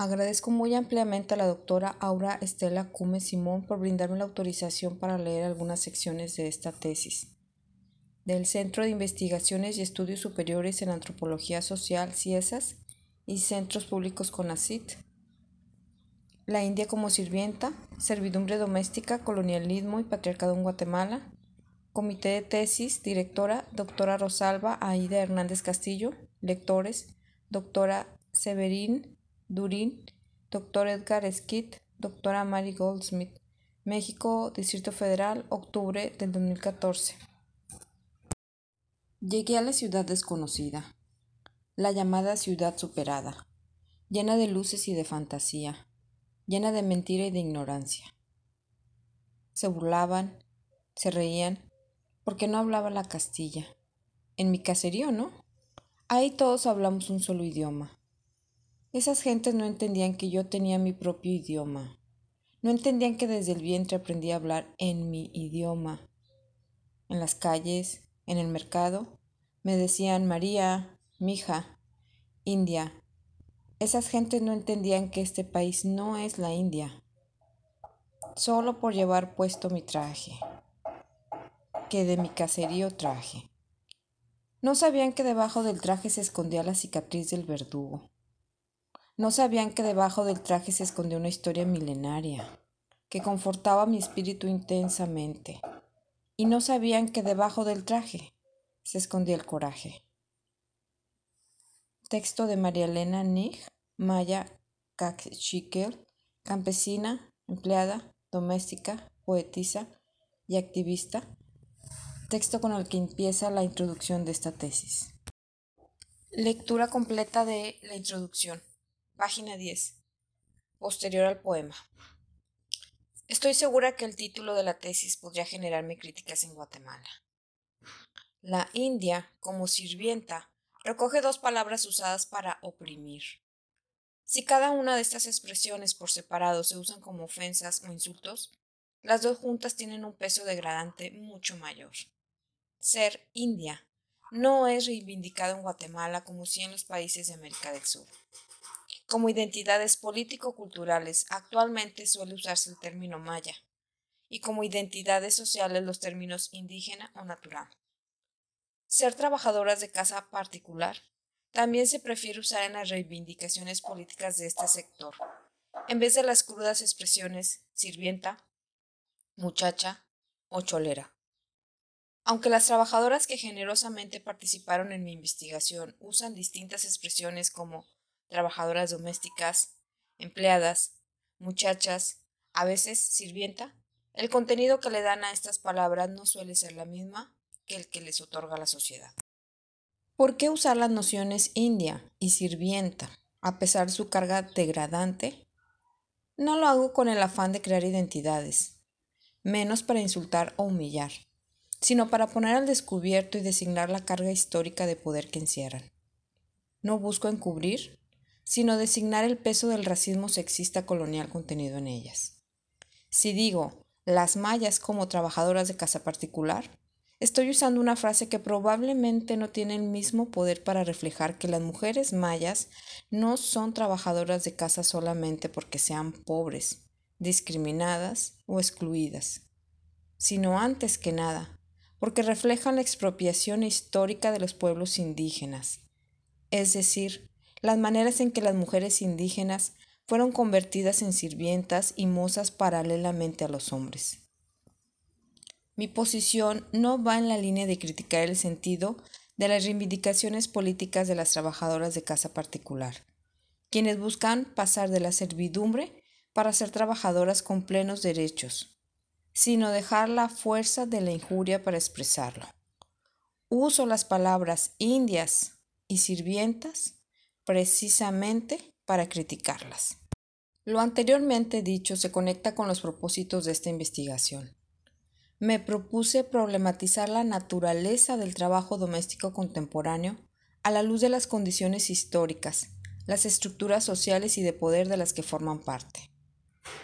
Agradezco muy ampliamente a la doctora Aura Estela Cume Simón por brindarme la autorización para leer algunas secciones de esta tesis del Centro de Investigaciones y Estudios Superiores en Antropología Social, CIESAS, y Centros Públicos CONACIT. La India como sirvienta, servidumbre doméstica, colonialismo y patriarcado en Guatemala. Comité de tesis, directora, doctora Rosalba Aida Hernández Castillo, lectores, doctora Severín Durín, Dr. Edgar Skid, Doctora Mary Goldsmith, México, Distrito Federal, octubre del 2014. Llegué a la ciudad desconocida, la llamada ciudad superada, llena de luces y de fantasía, llena de mentira y de ignorancia. Se burlaban, se reían, porque no hablaba la castilla. En mi caserío, ¿no? Ahí todos hablamos un solo idioma. Esas gentes no entendían que yo tenía mi propio idioma. No entendían que desde el vientre aprendí a hablar en mi idioma. En las calles, en el mercado, me decían María, mija, India. Esas gentes no entendían que este país no es la India. Solo por llevar puesto mi traje, que de mi caserío traje. No sabían que debajo del traje se escondía la cicatriz del verdugo no sabían que debajo del traje se escondía una historia milenaria, que confortaba mi espíritu intensamente. Y no sabían que debajo del traje se escondía el coraje. Texto de María Elena Nig, Maya Caxiquel, campesina, empleada, doméstica, poetisa y activista. Texto con el que empieza la introducción de esta tesis. Lectura completa de la introducción. Página 10. Posterior al poema. Estoy segura que el título de la tesis podría generarme críticas en Guatemala. La India, como sirvienta, recoge dos palabras usadas para oprimir. Si cada una de estas expresiones por separado se usan como ofensas o insultos, las dos juntas tienen un peso degradante mucho mayor. Ser India no es reivindicado en Guatemala como si en los países de América del Sur. Como identidades político-culturales, actualmente suele usarse el término maya, y como identidades sociales los términos indígena o natural. Ser trabajadoras de casa particular también se prefiere usar en las reivindicaciones políticas de este sector, en vez de las crudas expresiones sirvienta, muchacha o cholera. Aunque las trabajadoras que generosamente participaron en mi investigación usan distintas expresiones como trabajadoras domésticas, empleadas, muchachas, a veces sirvienta, el contenido que le dan a estas palabras no suele ser la misma que el que les otorga la sociedad. ¿Por qué usar las nociones india y sirvienta a pesar de su carga degradante? No lo hago con el afán de crear identidades, menos para insultar o humillar, sino para poner al descubierto y designar la carga histórica de poder que encierran. No busco encubrir sino designar el peso del racismo sexista colonial contenido en ellas. Si digo las mayas como trabajadoras de casa particular, estoy usando una frase que probablemente no tiene el mismo poder para reflejar que las mujeres mayas no son trabajadoras de casa solamente porque sean pobres, discriminadas o excluidas, sino antes que nada, porque reflejan la expropiación histórica de los pueblos indígenas, es decir, las maneras en que las mujeres indígenas fueron convertidas en sirvientas y mozas paralelamente a los hombres. Mi posición no va en la línea de criticar el sentido de las reivindicaciones políticas de las trabajadoras de casa particular, quienes buscan pasar de la servidumbre para ser trabajadoras con plenos derechos, sino dejar la fuerza de la injuria para expresarlo. Uso las palabras indias y sirvientas precisamente para criticarlas. Lo anteriormente dicho se conecta con los propósitos de esta investigación. Me propuse problematizar la naturaleza del trabajo doméstico contemporáneo a la luz de las condiciones históricas, las estructuras sociales y de poder de las que forman parte.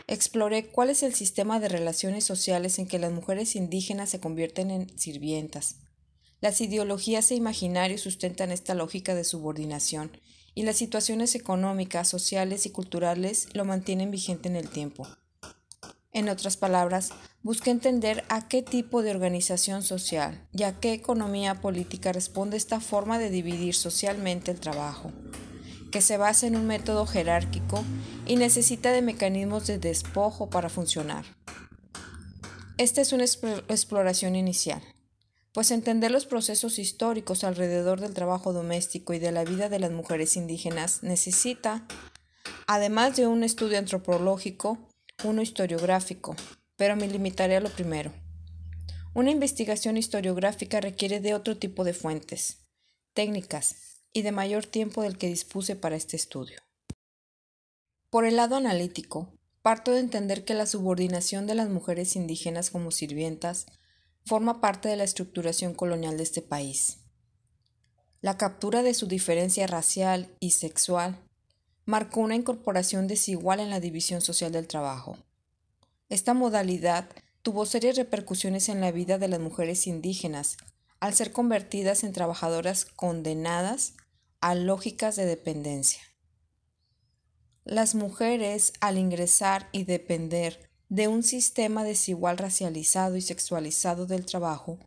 Exploré cuál es el sistema de relaciones sociales en que las mujeres indígenas se convierten en sirvientas. Las ideologías e imaginarios sustentan esta lógica de subordinación y las situaciones económicas, sociales y culturales lo mantienen vigente en el tiempo. En otras palabras, busca entender a qué tipo de organización social y a qué economía política responde esta forma de dividir socialmente el trabajo, que se basa en un método jerárquico y necesita de mecanismos de despojo para funcionar. Esta es una exploración inicial, pues entender los procesos históricos alrededor del trabajo doméstico y de la vida de las mujeres indígenas necesita, además de un estudio antropológico, uno historiográfico, pero me limitaré a lo primero. Una investigación historiográfica requiere de otro tipo de fuentes, técnicas y de mayor tiempo del que dispuse para este estudio. Por el lado analítico, parto de entender que la subordinación de las mujeres indígenas como sirvientas forma parte de la estructuración colonial de este país. La captura de su diferencia racial y sexual marcó una incorporación desigual en la división social del trabajo. Esta modalidad tuvo serias repercusiones en la vida de las mujeres indígenas al ser convertidas en trabajadoras condenadas a lógicas de dependencia. Las mujeres, al ingresar y depender de un sistema desigual racializado y sexualizado del trabajo,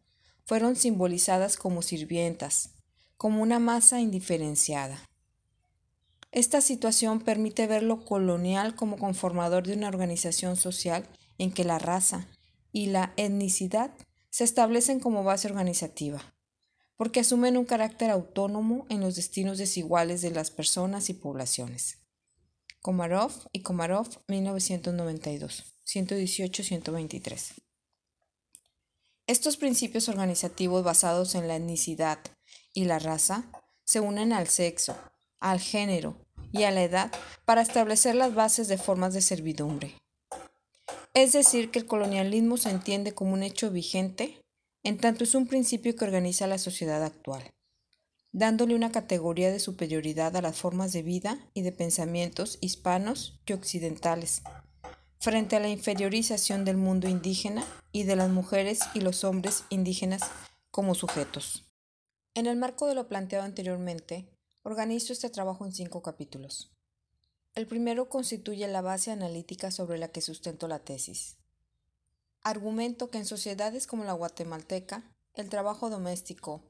fueron simbolizadas como sirvientas, como una masa indiferenciada. Esta situación permite ver lo colonial como conformador de una organización social en que la raza y la etnicidad se establecen como base organizativa, porque asumen un carácter autónomo en los destinos desiguales de las personas y poblaciones. Komarov y Komarov, 1992, 118-123. Estos principios organizativos basados en la etnicidad y la raza se unen al sexo, al género y a la edad para establecer las bases de formas de servidumbre. Es decir, que el colonialismo se entiende como un hecho vigente en tanto es un principio que organiza la sociedad actual, dándole una categoría de superioridad a las formas de vida y de pensamientos hispanos y occidentales, frente a la inferiorización del mundo indígena y de las mujeres y los hombres indígenas como sujetos. En el marco de lo planteado anteriormente, Organizo este trabajo en cinco capítulos. El primero constituye la base analítica sobre la que sustento la tesis. Argumento que en sociedades como la guatemalteca, el trabajo doméstico,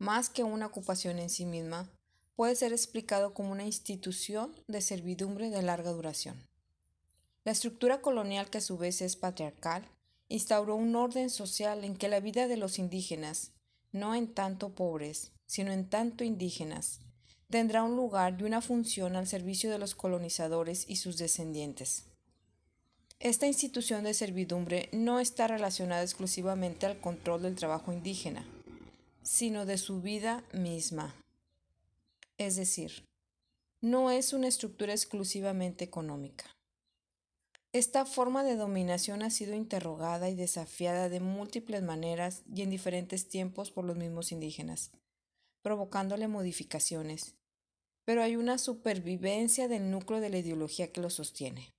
más que una ocupación en sí misma, puede ser explicado como una institución de servidumbre de larga duración. La estructura colonial, que a su vez es patriarcal, instauró un orden social en que la vida de los indígenas, no en tanto pobres, sino en tanto indígenas, tendrá un lugar y una función al servicio de los colonizadores y sus descendientes. Esta institución de servidumbre no está relacionada exclusivamente al control del trabajo indígena, sino de su vida misma. Es decir, no es una estructura exclusivamente económica. Esta forma de dominación ha sido interrogada y desafiada de múltiples maneras y en diferentes tiempos por los mismos indígenas, provocándole modificaciones, pero hay una supervivencia del núcleo de la ideología que lo sostiene.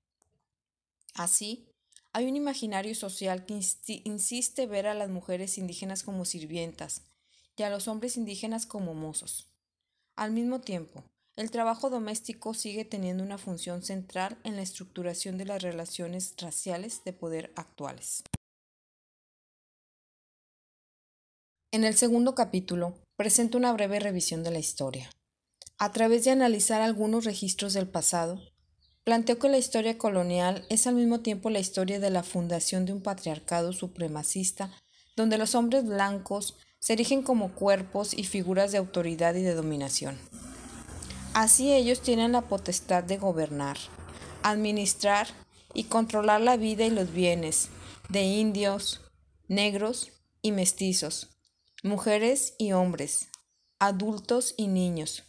Así, hay un imaginario social que insiste ver a las mujeres indígenas como sirvientas y a los hombres indígenas como mozos. Al mismo tiempo, el trabajo doméstico sigue teniendo una función central en la estructuración de las relaciones raciales de poder actuales. En el segundo capítulo, presento una breve revisión de la historia. A través de analizar algunos registros del pasado, planteó que la historia colonial es al mismo tiempo la historia de la fundación de un patriarcado supremacista donde los hombres blancos se erigen como cuerpos y figuras de autoridad y de dominación. Así ellos tienen la potestad de gobernar, administrar y controlar la vida y los bienes de indios, negros y mestizos, mujeres y hombres, adultos y niños,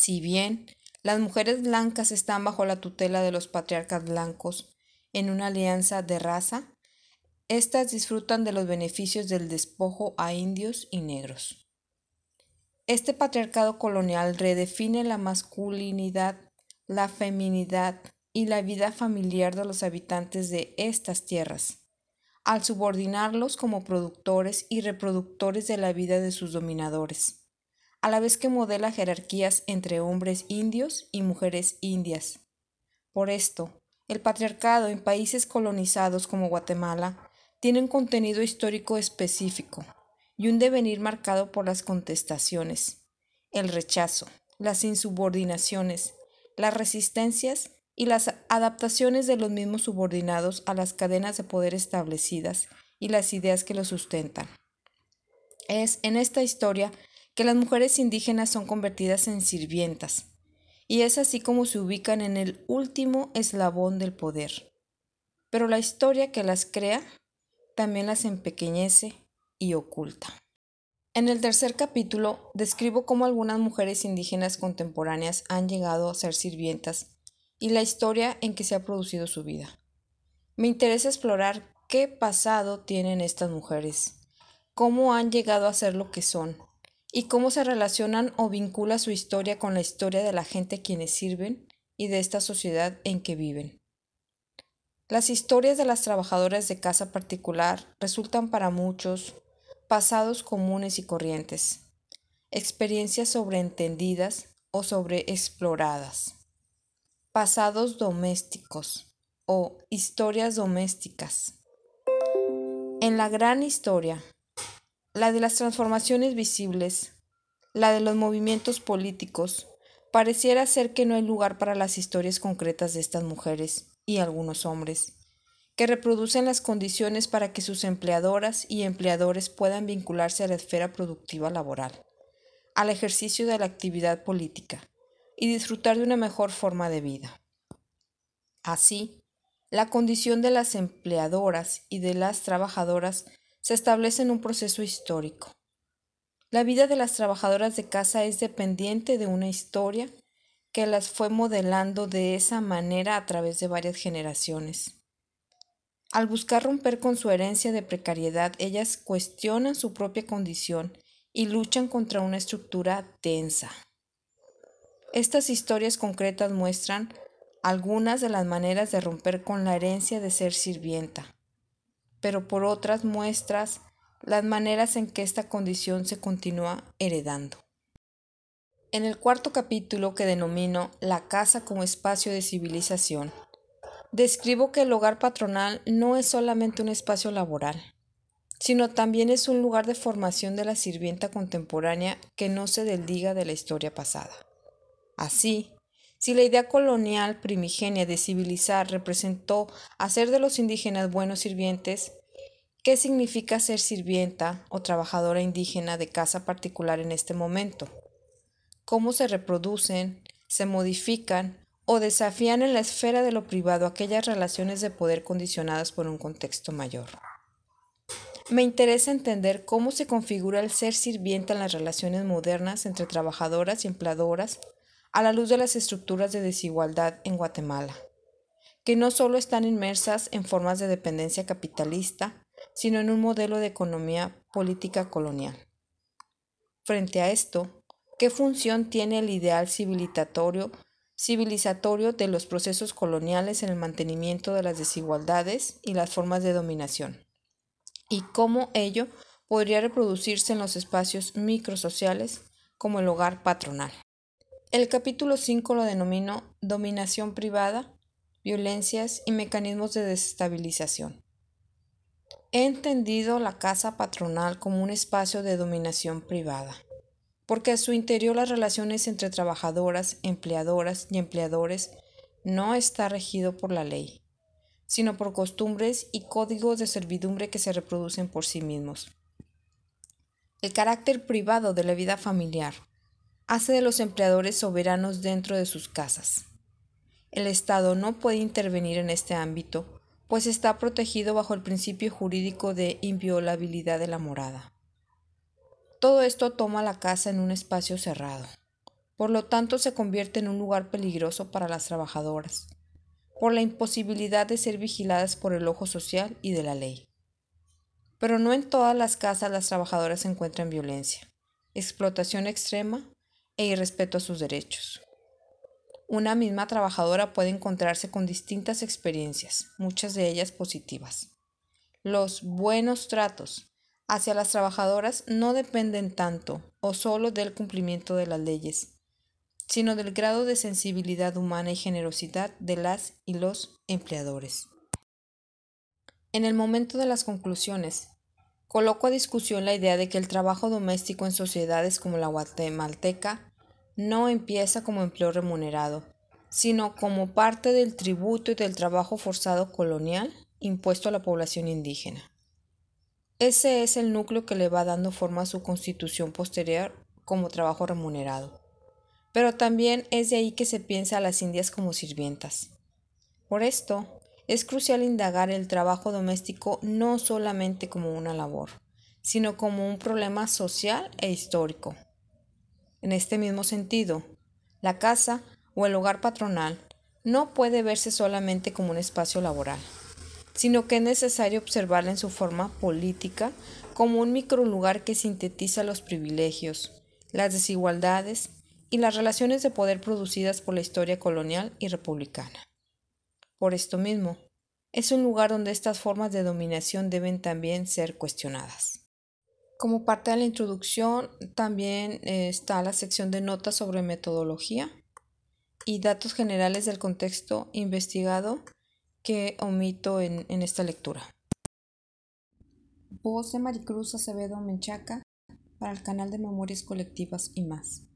si bien las mujeres blancas están bajo la tutela de los patriarcas blancos en una alianza de raza, éstas disfrutan de los beneficios del despojo a indios y negros. Este patriarcado colonial redefine la masculinidad, la feminidad y la vida familiar de los habitantes de estas tierras, al subordinarlos como productores y reproductores de la vida de sus dominadores a la vez que modela jerarquías entre hombres indios y mujeres indias. Por esto, el patriarcado en países colonizados como Guatemala tiene un contenido histórico específico y un devenir marcado por las contestaciones, el rechazo, las insubordinaciones, las resistencias y las adaptaciones de los mismos subordinados a las cadenas de poder establecidas y las ideas que los sustentan. Es en esta historia que las mujeres indígenas son convertidas en sirvientas, y es así como se ubican en el último eslabón del poder. Pero la historia que las crea también las empequeñece y oculta. En el tercer capítulo describo cómo algunas mujeres indígenas contemporáneas han llegado a ser sirvientas y la historia en que se ha producido su vida. Me interesa explorar qué pasado tienen estas mujeres, cómo han llegado a ser lo que son y cómo se relacionan o vincula su historia con la historia de la gente a quienes sirven y de esta sociedad en que viven. Las historias de las trabajadoras de casa particular resultan para muchos pasados comunes y corrientes, experiencias sobreentendidas o sobreexploradas, pasados domésticos o historias domésticas. En la gran historia, la de las transformaciones visibles, la de los movimientos políticos, pareciera ser que no hay lugar para las historias concretas de estas mujeres y algunos hombres, que reproducen las condiciones para que sus empleadoras y empleadores puedan vincularse a la esfera productiva laboral, al ejercicio de la actividad política y disfrutar de una mejor forma de vida. Así, la condición de las empleadoras y de las trabajadoras se establece en un proceso histórico. La vida de las trabajadoras de casa es dependiente de una historia que las fue modelando de esa manera a través de varias generaciones. Al buscar romper con su herencia de precariedad, ellas cuestionan su propia condición y luchan contra una estructura tensa. Estas historias concretas muestran algunas de las maneras de romper con la herencia de ser sirvienta pero por otras muestras las maneras en que esta condición se continúa heredando. En el cuarto capítulo que denomino La casa como espacio de civilización, describo que el hogar patronal no es solamente un espacio laboral, sino también es un lugar de formación de la sirvienta contemporánea que no se desliga de la historia pasada. Así, si la idea colonial primigenia de civilizar representó hacer de los indígenas buenos sirvientes, ¿qué significa ser sirvienta o trabajadora indígena de casa particular en este momento? ¿Cómo se reproducen, se modifican o desafían en la esfera de lo privado aquellas relaciones de poder condicionadas por un contexto mayor? Me interesa entender cómo se configura el ser sirvienta en las relaciones modernas entre trabajadoras y empleadoras a la luz de las estructuras de desigualdad en Guatemala, que no solo están inmersas en formas de dependencia capitalista, sino en un modelo de economía política colonial. Frente a esto, ¿qué función tiene el ideal civilizatorio, civilizatorio de los procesos coloniales en el mantenimiento de las desigualdades y las formas de dominación? ¿Y cómo ello podría reproducirse en los espacios microsociales como el hogar patronal? El capítulo 5 lo denomino Dominación privada, violencias y mecanismos de desestabilización. He entendido la casa patronal como un espacio de dominación privada, porque a su interior las relaciones entre trabajadoras, empleadoras y empleadores no está regido por la ley, sino por costumbres y códigos de servidumbre que se reproducen por sí mismos. El carácter privado de la vida familiar hace de los empleadores soberanos dentro de sus casas. El Estado no puede intervenir en este ámbito, pues está protegido bajo el principio jurídico de inviolabilidad de la morada. Todo esto toma la casa en un espacio cerrado. Por lo tanto, se convierte en un lugar peligroso para las trabajadoras, por la imposibilidad de ser vigiladas por el ojo social y de la ley. Pero no en todas las casas las trabajadoras encuentran violencia, explotación extrema e irrespeto a sus derechos. Una misma trabajadora puede encontrarse con distintas experiencias, muchas de ellas positivas. Los buenos tratos, hacia las trabajadoras no dependen tanto o solo del cumplimiento de las leyes, sino del grado de sensibilidad humana y generosidad de las y los empleadores. En el momento de las conclusiones, coloco a discusión la idea de que el trabajo doméstico en sociedades como la guatemalteca no empieza como empleo remunerado, sino como parte del tributo y del trabajo forzado colonial impuesto a la población indígena. Ese es el núcleo que le va dando forma a su constitución posterior como trabajo remunerado. Pero también es de ahí que se piensa a las indias como sirvientas. Por esto, es crucial indagar el trabajo doméstico no solamente como una labor, sino como un problema social e histórico. En este mismo sentido, la casa o el hogar patronal no puede verse solamente como un espacio laboral sino que es necesario observarla en su forma política como un microlugar que sintetiza los privilegios, las desigualdades y las relaciones de poder producidas por la historia colonial y republicana. Por esto mismo, es un lugar donde estas formas de dominación deben también ser cuestionadas. Como parte de la introducción también eh, está la sección de notas sobre metodología y datos generales del contexto investigado que omito en, esta lectura. Voz de Maricruz Acevedo Menchaca para el canal de Memorias Colectivas y más.